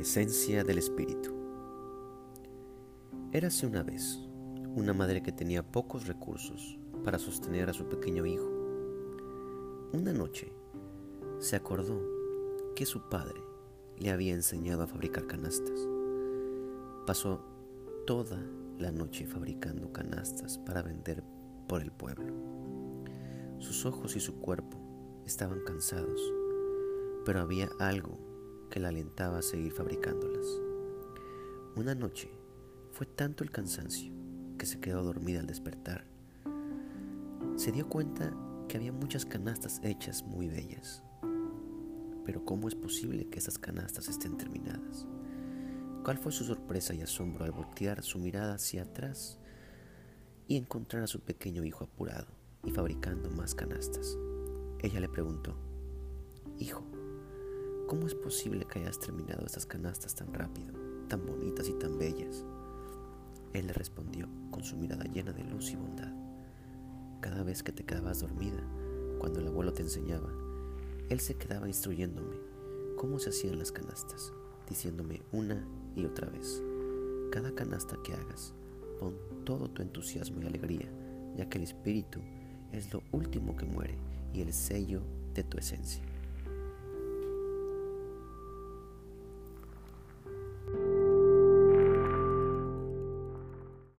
esencia del espíritu. Érase una vez una madre que tenía pocos recursos para sostener a su pequeño hijo. Una noche se acordó que su padre le había enseñado a fabricar canastas. Pasó toda la noche fabricando canastas para vender por el pueblo. Sus ojos y su cuerpo estaban cansados, pero había algo que la alentaba a seguir fabricándolas. Una noche fue tanto el cansancio que se quedó dormida al despertar. Se dio cuenta que había muchas canastas hechas muy bellas. Pero ¿cómo es posible que esas canastas estén terminadas? ¿Cuál fue su sorpresa y asombro al voltear su mirada hacia atrás y encontrar a su pequeño hijo apurado y fabricando más canastas? Ella le preguntó, Hijo, ¿Cómo es posible que hayas terminado estas canastas tan rápido, tan bonitas y tan bellas? Él le respondió con su mirada llena de luz y bondad. Cada vez que te quedabas dormida, cuando el abuelo te enseñaba, él se quedaba instruyéndome cómo se hacían las canastas, diciéndome una y otra vez, cada canasta que hagas, pon todo tu entusiasmo y alegría, ya que el espíritu es lo último que muere y el sello de tu esencia.